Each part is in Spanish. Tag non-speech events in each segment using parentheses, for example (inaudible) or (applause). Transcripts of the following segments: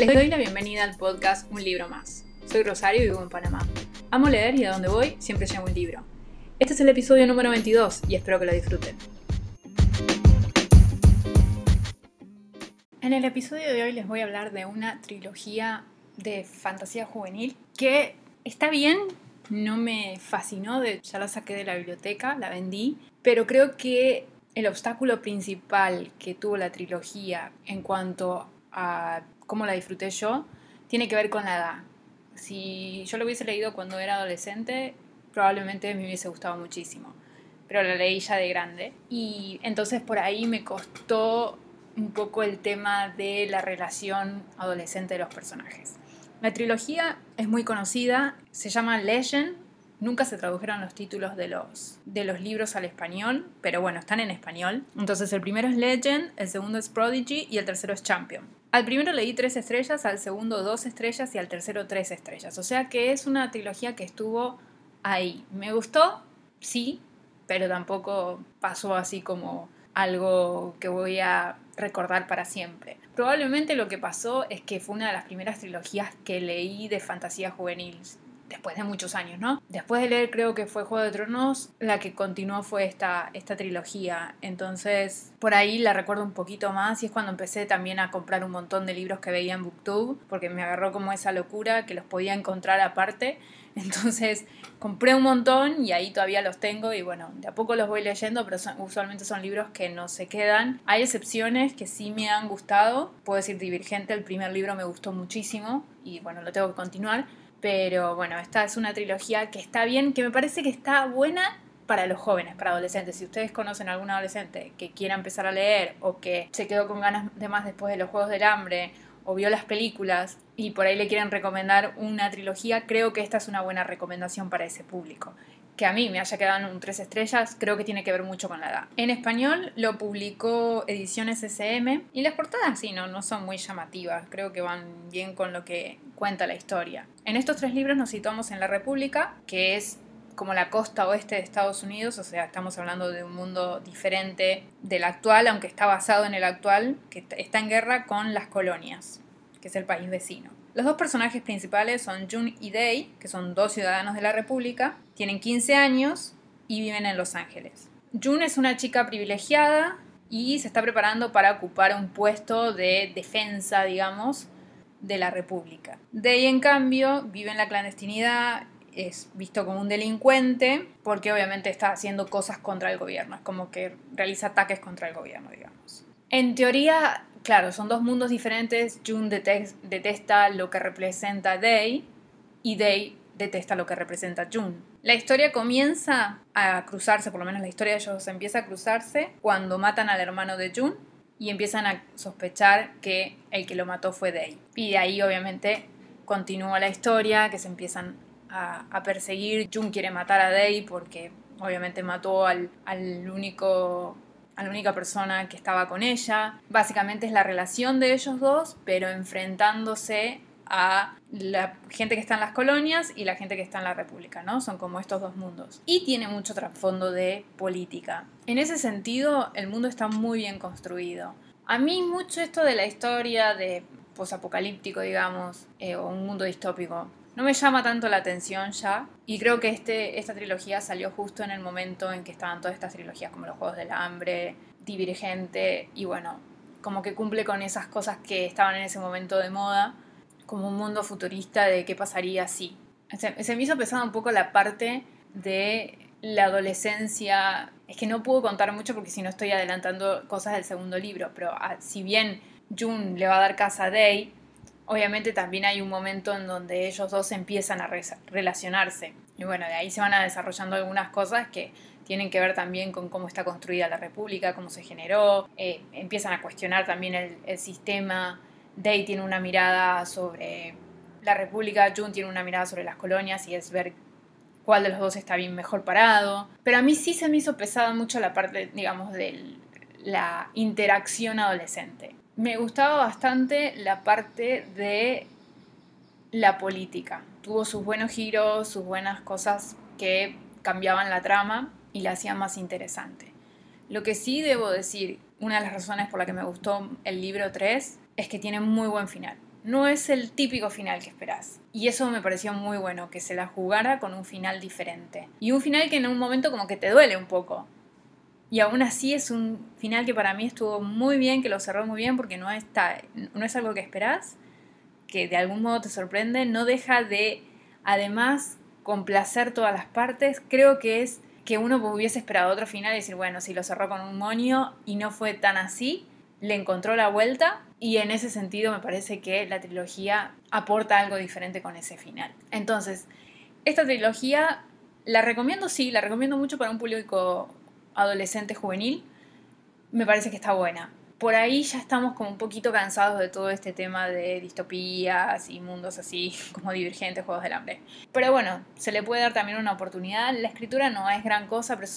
Les doy la bienvenida al podcast Un libro más. Soy Rosario y vivo en Panamá. Amo leer y a donde voy siempre llevo un libro. Este es el episodio número 22 y espero que lo disfruten. En el episodio de hoy les voy a hablar de una trilogía de fantasía juvenil que está bien, no me fascinó, de, ya la saqué de la biblioteca, la vendí, pero creo que el obstáculo principal que tuvo la trilogía en cuanto a cómo la disfruté yo tiene que ver con la edad. Si yo lo hubiese leído cuando era adolescente, probablemente me hubiese gustado muchísimo, pero la leí ya de grande y entonces por ahí me costó un poco el tema de la relación adolescente de los personajes. La trilogía es muy conocida, se llama Legend, nunca se tradujeron los títulos de los, de los libros al español, pero bueno, están en español. Entonces el primero es Legend, el segundo es Prodigy y el tercero es Champion. Al primero le di tres estrellas, al segundo dos estrellas y al tercero tres estrellas. O sea que es una trilogía que estuvo ahí. ¿Me gustó? Sí, pero tampoco pasó así como algo que voy a recordar para siempre. Probablemente lo que pasó es que fue una de las primeras trilogías que leí de fantasía juvenil, después de muchos años, ¿no? Después de leer creo que fue Juego de Tronos, la que continuó fue esta, esta trilogía. Entonces, por ahí la recuerdo un poquito más y es cuando empecé también a comprar un montón de libros que veía en Booktube, porque me agarró como esa locura que los podía encontrar aparte. (laughs) Entonces compré un montón y ahí todavía los tengo y bueno, de a poco los voy leyendo, pero usualmente son libros que no se quedan. Hay excepciones que sí me han gustado. Puedo decir Divergente, el primer libro me gustó muchísimo y bueno, lo tengo que continuar. Pero bueno, esta es una trilogía que está bien, que me parece que está buena para los jóvenes, para adolescentes. Si ustedes conocen a algún adolescente que quiera empezar a leer o que se quedó con ganas de más después de los Juegos del Hambre o vio las películas y por ahí le quieren recomendar una trilogía, creo que esta es una buena recomendación para ese público. Que a mí me haya quedado en un 3 estrellas, creo que tiene que ver mucho con la edad. En español lo publicó Ediciones SM y las portadas sí, no, no son muy llamativas, creo que van bien con lo que cuenta la historia. En estos tres libros nos situamos en la República, que es como la costa oeste de Estados Unidos, o sea, estamos hablando de un mundo diferente del actual, aunque está basado en el actual, que está en guerra con las colonias, que es el país vecino. Los dos personajes principales son June y Day, que son dos ciudadanos de la República, tienen 15 años y viven en Los Ángeles. June es una chica privilegiada y se está preparando para ocupar un puesto de defensa, digamos, de la República. Day, en cambio, vive en la clandestinidad, es visto como un delincuente, porque obviamente está haciendo cosas contra el gobierno, es como que realiza ataques contra el gobierno, digamos. En teoría, claro, son dos mundos diferentes. June detesta lo que representa Day y Day detesta lo que representa June. La historia comienza a cruzarse, por lo menos la historia de ellos empieza a cruzarse cuando matan al hermano de June y empiezan a sospechar que el que lo mató fue Day. Y de ahí obviamente continúa la historia, que se empiezan a, perseguir. June quiere matar a Day porque obviamente mató al, al único a la única persona que estaba con ella. Básicamente es la relación de ellos dos, pero enfrentándose a la gente que está en las colonias y la gente que está en la república, ¿no? Son como estos dos mundos. Y tiene mucho trasfondo de política. En ese sentido, el mundo está muy bien construido. A mí mucho esto de la historia de posapocalíptico, digamos, eh, o un mundo distópico, no me llama tanto la atención ya. Y creo que este, esta trilogía salió justo en el momento en que estaban todas estas trilogías, como los Juegos del Hambre, Divergente, y bueno, como que cumple con esas cosas que estaban en ese momento de moda como un mundo futurista de qué pasaría si. Se, me hizo pesada un poco la parte de la adolescencia. Es que no puedo contar mucho porque si no estoy adelantando cosas del segundo libro, pero ah, si bien June le va a dar casa a Day, obviamente también hay un momento en donde ellos dos empiezan a relacionarse. Y bueno, de ahí se van a desarrollando algunas cosas que tienen que ver también con cómo está construida la República, cómo se generó, eh, empiezan a cuestionar también el sistema Day tiene una mirada sobre la República, June tiene una mirada sobre las colonias y es ver cuál de los dos está bien mejor parado. Pero a mí sí se me hizo pesada mucho la parte, digamos, de la interacción adolescente. Me gustaba bastante la parte de la política. Tuvo sus buenos giros, sus buenas cosas que cambiaban la trama y la hacían más interesante. Lo que sí debo decir, una de las razones por la que me gustó el libro 3 es que tiene muy buen final. no es el típico final que esperás. Y eso me pareció muy bueno, que se la jugara con un final diferente. Y un final que en un momento como que te duele un poco. Y aún así es un final que para mí estuvo muy bien, que lo cerró muy bien porque no, está, no es algo que esperás, que de algún modo te sorprende, no deja de además complacer todas las partes. Creo que es que uno hubiese esperado otro final y decir, bueno, si lo cerró con un monio y no fue tan así, le encontró la vuelta y en ese sentido me parece que la trilogía aporta algo diferente con ese final. Entonces, esta trilogía la recomiendo, sí, la recomiendo mucho para un público adolescente juvenil. Me parece que está buena. Por ahí ya estamos como un poquito cansados de todo este tema de distopías y mundos así (laughs) como divergentes, juegos del hambre. Pero bueno, se le puede dar también una oportunidad. La escritura no es gran cosa, pero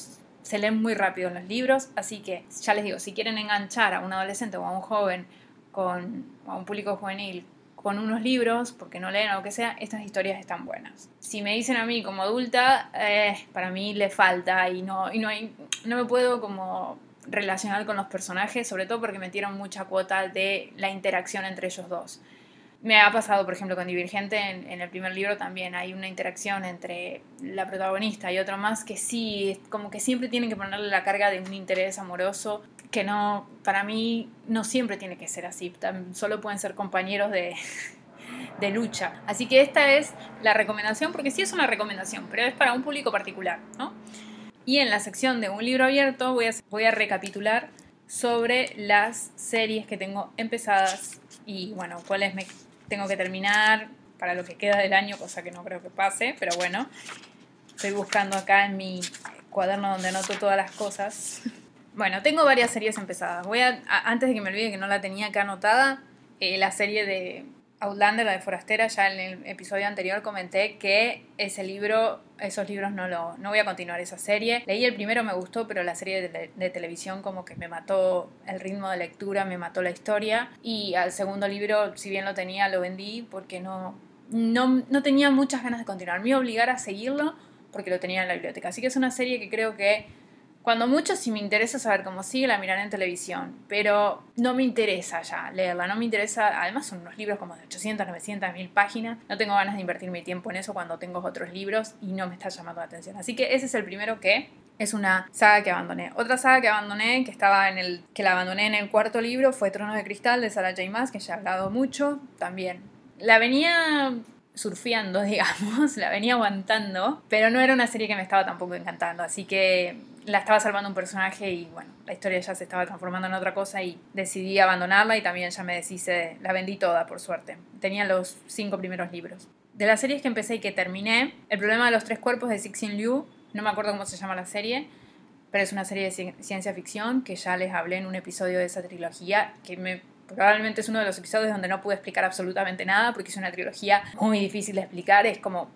se leen muy rápido en los libros, así que ya les digo, si quieren enganchar a un adolescente o a un joven con a un público juvenil con unos libros, porque no leen o lo que sea, estas historias están buenas. Si me dicen a mí como adulta, eh, para mí le falta y no, y no, hay, no me puedo como relacionar con los personajes, sobre todo porque metieron mucha cuota de la interacción entre ellos dos. Me ha pasado, por ejemplo, con Divergente, en, el primer libro también hay una interacción entre la protagonista y otro más que sí, como que siempre tienen que ponerle la carga de un interés amoroso, que no, para mí no siempre tiene que ser así, solo pueden ser compañeros de, (laughs) de lucha. Así que esta es la recomendación, porque sí es una recomendación, pero es para un público particular, ¿no? Y en la sección de un libro abierto voy a, voy a recapitular sobre las series que tengo empezadas y bueno, cuáles me tengo que terminar para lo que queda del año, cosa que no creo que pase, pero bueno, estoy buscando acá en mi cuaderno donde anoto todas las cosas. (laughs) Bueno, tengo varias series empezadas. Voy a, antes de que me olvide que no la tenía acá anotada, eh, la serie de Outlander, la de Forastera, ya en el episodio anterior comenté que ese libro, esos libros no lo, no voy a continuar esa serie. Leí el primero, me gustó, pero la serie de, televisión como que me mató el ritmo de lectura, me mató la historia. Y al segundo libro, si bien lo tenía, lo vendí porque no, no, no tenía muchas ganas de continuar. Me iba a obligar a seguirlo porque lo tenía en la biblioteca. Así que es una serie que creo que cuando mucho si me interesa saber cómo sigue, la miraré en televisión, pero no me interesa ya leerla, no me interesa, además son unos libros como de 800, 900, 1000 páginas, no tengo ganas de invertir mi tiempo en eso cuando tengo otros libros y no me está llamando la atención. Así que ese es el primero que es una saga que abandoné. Otra saga que abandoné, que estaba en el que la abandoné en el cuarto libro, fue Tronos de Cristal de Sarah J. Maas, que ya he hablado mucho, también. La venía surfeando, (laughs) digamos, la venía aguantando, pero no era una serie que me estaba tampoco encantando, así que la estaba salvando un personaje y bueno, la historia ya se estaba transformando en otra cosa y decidí abandonarla y también ya me deshice, la vendí toda por suerte. Tenía los cinco primeros libros. De las series que empecé y que terminé, El problema de los tres cuerpos de Sixin Liu, no me acuerdo cómo se llama la serie, pero es una serie de ciencia ficción que ya les hablé en un episodio de esa trilogía que me probablemente es uno de los episodios donde no pude explicar absolutamente nada porque es una trilogía muy difícil de explicar, es como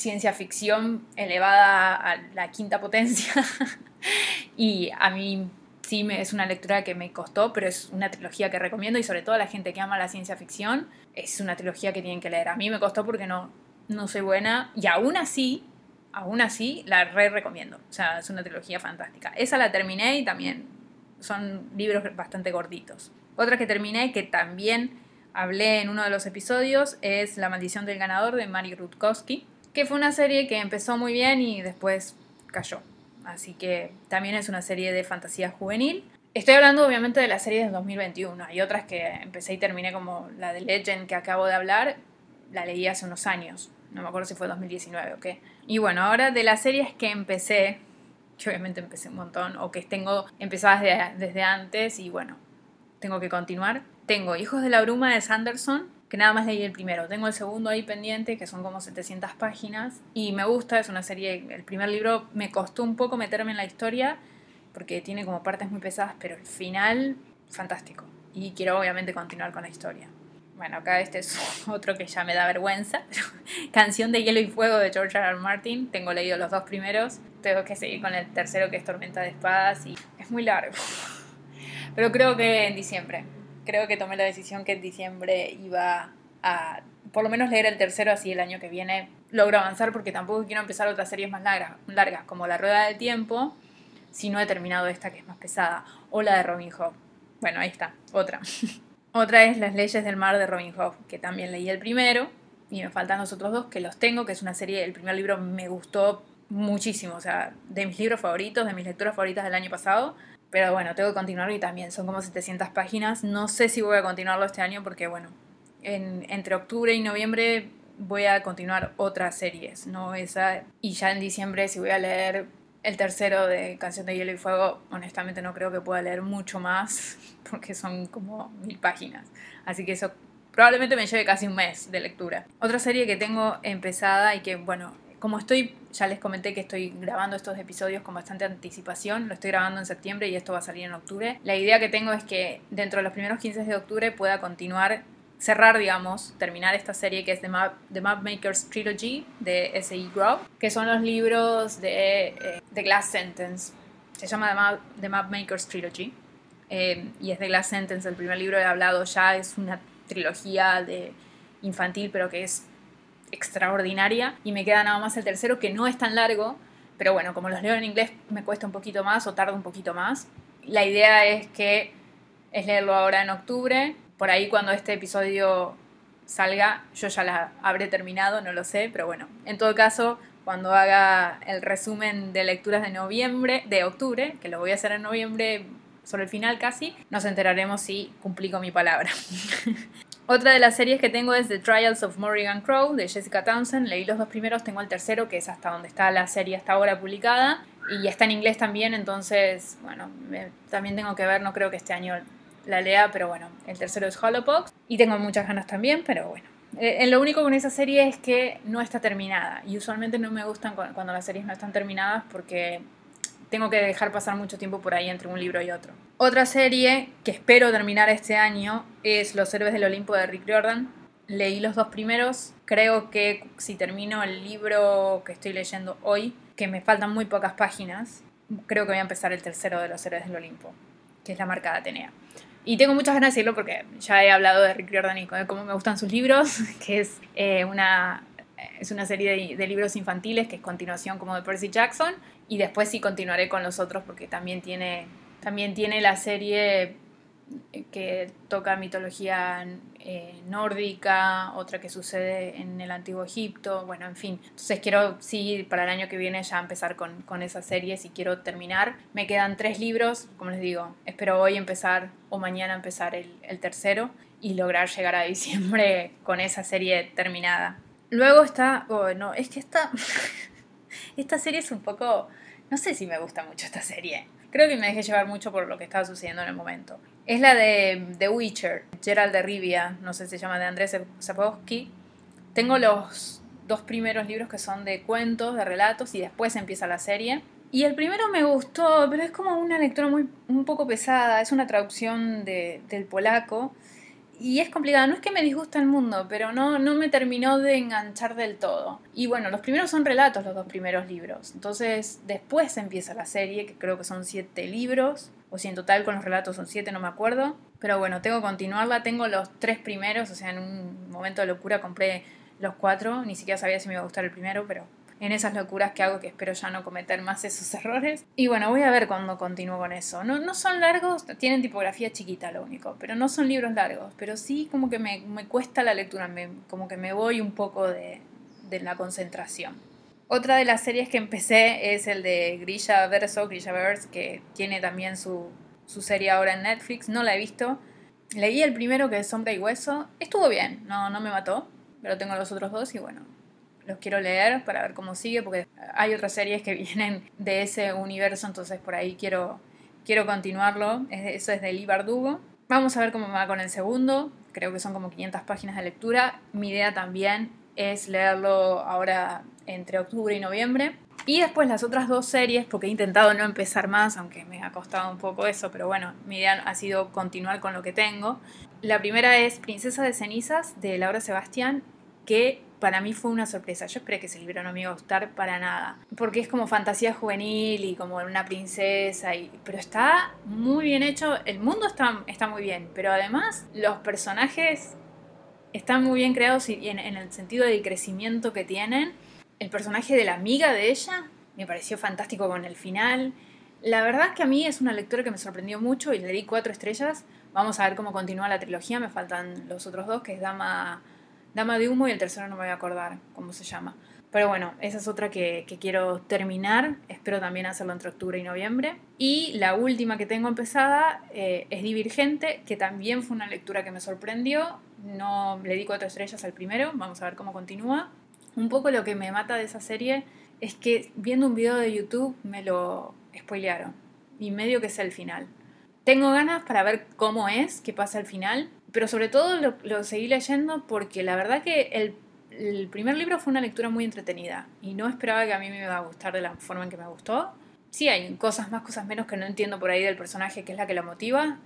ciencia ficción elevada a la quinta potencia. (laughs) y a mí sí me, es una lectura que me costó, pero es una trilogía que recomiendo y sobre todo a la gente que ama la ciencia ficción, es una trilogía que tienen que leer. A mí me costó porque no, no soy buena y aún así, aún así la re recomiendo. O sea, es una trilogía fantástica. Esa la terminé y también son libros bastante gorditos. Otra que terminé que también hablé en uno de los episodios es La maldición del ganador de Mari Rutkowski que fue una serie que empezó muy bien y después cayó. Así que también es una serie de fantasía juvenil. Estoy hablando obviamente de las series de 2021. Hay otras que empecé y terminé como la de Legend que acabo de hablar. La leí hace unos años. No me acuerdo si fue 2019 o qué. Y bueno, ahora de las series que empecé, que obviamente empecé un montón, o que tengo empezadas desde antes y bueno, tengo que continuar. Tengo Hijos de la Bruma de Sanderson, que nada más leí el primero. Tengo el segundo ahí pendiente, que son como 700 páginas, y me gusta, es una serie, el primer libro me costó un poco meterme en la historia, porque tiene como partes muy pesadas, pero el final, fantástico. Y quiero obviamente continuar con la historia. Bueno, acá este es (laughs) otro que ya me da vergüenza, (laughs) Canción de Hielo y Fuego de George R. R. Martin, tengo leído los dos primeros, tengo que seguir con el tercero que es Tormenta de Espadas, y es muy largo. (laughs) Pero creo que en diciembre, creo que tomé la decisión que en diciembre iba a por lo menos leer el tercero así el año que viene logro avanzar porque tampoco quiero empezar otras series más largas, como La Rueda del Tiempo si no he terminado esta que es más pesada o la de Robin Hood. Bueno, ahí está, otra. (laughs) Otra es Las leyes del mar de Robin Hood, que también leí el primero y me faltan los otros dos que los tengo, que es una serie, el primer libro me gustó muchísimo, o sea, de mis libros favoritos, de mis lecturas favoritas del año pasado. Pero bueno, tengo que continuarlo y también son como 700 páginas. No sé si voy a continuarlo este año porque, bueno, en, entre octubre y noviembre voy a continuar otras series, no esa. Y ya en diciembre, si voy a leer el tercero de Canción de Hielo y Fuego, honestamente no creo que pueda leer mucho más (laughs) porque son como mil páginas. Así que eso probablemente me lleve casi un mes de lectura. Otra serie que tengo empezada y que, bueno, como estoy, ya les comenté que estoy grabando estos episodios con bastante anticipación, lo estoy grabando en septiembre y esto va a salir en octubre. La idea que tengo es que dentro de los primeros 15 de octubre pueda continuar, cerrar, digamos, terminar esta serie que es The Map, The Map Makers Trilogy de S.E. Grove, que son los libros de eh, The Glass Sentence. Se llama The Map, The Map Makers Trilogy. Eh, y es The Glass Sentence, el primer libro he hablado ya, es una trilogía de infantil, pero que es extraordinaria y me queda nada más el tercero que no es tan largo, pero bueno, como los leo en inglés me cuesta un poquito más o tarda un poquito más. La idea es que es leerlo ahora en octubre, por ahí cuando este episodio salga yo ya la habré terminado, no lo sé, pero bueno, en todo caso, cuando haga el resumen de lecturas de noviembre, de octubre, que lo voy a hacer en noviembre sobre el final casi, nos enteraremos si cumplí con mi palabra. (laughs) Otra de las series que tengo es The Trials of Morrigan Crow de Jessica Townsend. Leí los dos primeros, tengo el tercero, que es hasta donde está la serie hasta ahora publicada. Y está en inglés también, entonces, bueno, también tengo que ver, no creo que este año la lea, pero bueno, el tercero es Hollowpox. Y tengo muchas ganas también, pero bueno. Eh, lo único con esa serie es que no está terminada. Y usualmente no me gustan cuando las series no están terminadas porque tengo que dejar pasar mucho tiempo por ahí entre un libro y otro. Otra serie que espero terminar este año es Los Héroes del Olimpo de Rick Jordan. Leí los dos primeros. Creo que si termino el libro que estoy leyendo hoy, que me faltan muy pocas páginas, creo que voy a empezar el tercero de Los Héroes del Olimpo, que es la marca de Atenea. Y tengo muchas ganas de decirlo porque ya he hablado de Rick Jordan y cómo me gustan sus libros, (laughs) que es eh, una es una serie de, libros infantiles que es continuación como de Percy Jackson y después sí continuaré con los otros porque también tiene, también tiene la serie que toca mitología eh, nórdica, otra que sucede en el antiguo Egipto, bueno, en fin. Entonces quiero, sí, para el año que viene ya empezar con, con esas series y quiero terminar. Me quedan tres libros, como les digo, espero hoy empezar o mañana empezar el tercero y lograr llegar a diciembre con esa serie terminada. Luego está, oh, no, es que esta, (laughs) esta serie es un poco, no sé si me gusta mucho esta serie. Creo que me dejé llevar mucho por lo que estaba sucediendo en el momento. Es la de The Witcher, Gerald de Rivia, no sé si se llama de Andrés Sapkowski. Tengo los dos primeros libros que son de cuentos, de relatos, y después empieza la serie. Y el primero me gustó, pero es como una lectura muy, un poco pesada, es una traducción de, del polaco y es complicado, no es que me disgusta el mundo, pero no, no me terminó de enganchar del todo. Y bueno, los primeros son relatos, los dos primeros libros. Entonces, después empieza la serie, que creo que son siete libros, o si en total con los relatos son siete, no me acuerdo. Pero bueno, tengo que continuarla, tengo los tres primeros, o sea, en un momento de locura compré los cuatro, ni siquiera sabía si me iba a gustar el primero, pero en esas locuras que hago que espero ya no cometer más esos (laughs) errores. Y bueno, voy a ver cuando continúo con eso. No, no son largos, tienen tipografía chiquita lo único, pero no son libros largos, pero sí como que me, me cuesta la lectura, me, como que me voy un poco de, de la concentración. Otra de las series que empecé es el de Grilla Verso, Grilla Verse, que tiene también su, su serie ahora en Netflix. No la he visto. Leí el primero que es Sombra y Hueso. Estuvo bien, no, no me mató, pero tengo los otros dos y bueno, los quiero leer para ver cómo sigue, porque hay otras series que (laughs) vienen de ese universo, entonces por ahí quiero, quiero continuarlo. Eso es de Lee Bardugo. Vamos a ver cómo va con el segundo. Creo que son como 500 páginas de lectura. Mi idea también es leerlo ahora entre octubre y noviembre. Y después las otras dos series, porque he intentado no empezar más, aunque me ha costado un poco eso, pero bueno, mi idea ha sido continuar con lo que tengo. La primera es Princesa de Cenizas de Laura Sebastián, que para mí fue una sorpresa. Yo esperé que ese libro no me iba a gustar para nada. Porque es como fantasía juvenil y como una princesa. Y, pero está muy bien hecho. El mundo está, está muy bien. Pero además los personajes están muy bien creados y en, en el sentido del crecimiento que tienen. El personaje de la amiga de ella me pareció fantástico con el final. La verdad es que a mí es una lectura que me sorprendió mucho y le di cuatro estrellas Vamos a ver cómo continúa la trilogía. Me faltan los otros dos, que es Dama, Dama de Humo y el tercero no me voy a acordar cómo se llama. Pero bueno, esa es otra que, quiero terminar. Espero también hacerlo entre octubre y noviembre. Y la última que tengo empezada eh, es Divergente, que también fue una lectura que me sorprendió. No le di cuatro estrellas al primero. Vamos a ver cómo continúa. Un poco lo que me mata de esa serie es que viendo un video de YouTube me lo spoilearon. Y medio que es el final. Tengo ganas para ver cómo es, qué pasa al final. Pero sobre todo lo, seguí leyendo porque la verdad que el el primer libro fue una lectura muy entretenida y no esperaba que a mí me iba a gustar de la forma en que me gustó. Sí, hay cosas más, cosas menos que no entiendo por ahí del personaje que es la que lo motiva,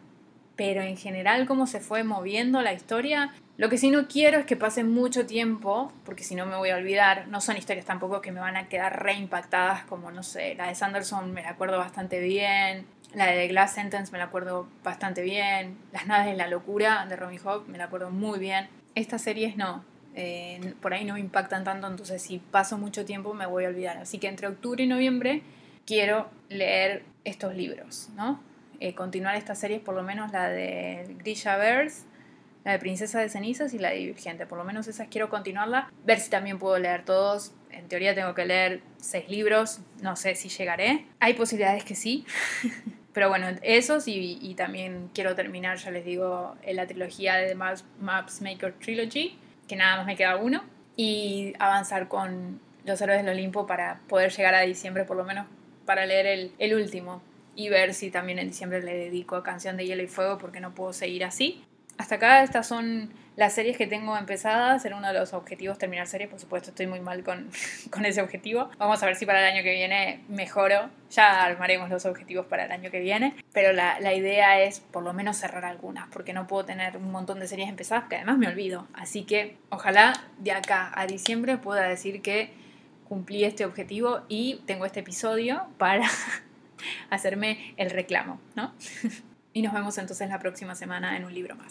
pero en general cómo se fue moviendo la historia. Lo que sí no quiero es que pase mucho tiempo, porque si no me voy a olvidar. No son historias tampoco que me van a quedar reimpactadas, como no sé, la de Sanderson me la acuerdo bastante bien, la de The Glass Sentence me la acuerdo bastante bien, Las naves de la locura de Robin Hood me la acuerdo muy bien. Estas series no, eh, por ahí no me impactan tanto, entonces si paso mucho tiempo me voy a olvidar. Así que entre octubre y noviembre quiero leer estos libros, ¿no? Eh, continuar estas series, por lo menos la de Grisha Bears, la de Princesa de Cenizas y la de Divergente. Por lo menos esas quiero continuarla. Ver si también puedo leer todos. En teoría tengo que leer seis libros. No sé si llegaré. Hay posibilidades que sí. (laughs) Pero bueno, esos y, también quiero terminar, ya les digo, en la trilogía de The Maps Maker Trilogy que nada más me queda uno, y avanzar con Los Héroes del Olimpo para poder llegar a diciembre, por lo menos para leer el último, y ver si también en diciembre le dedico a Canción de Hielo y Fuego, porque no puedo seguir así. Hasta acá estas son las series que tengo empezadas. Era uno de los objetivos terminar series. Por supuesto, estoy muy mal con, (laughs) con, ese objetivo. Vamos a ver si para el año que viene mejoro. Ya armaremos los objetivos para el año que viene. Pero la, la idea es por lo menos cerrar algunas, porque no puedo tener un montón de series empezadas que además me olvido. Así que ojalá de acá a diciembre pueda decir que cumplí este objetivo y tengo este episodio para (laughs) hacerme el reclamo, ¿no? (laughs) y nos vemos entonces la próxima semana en un libro más.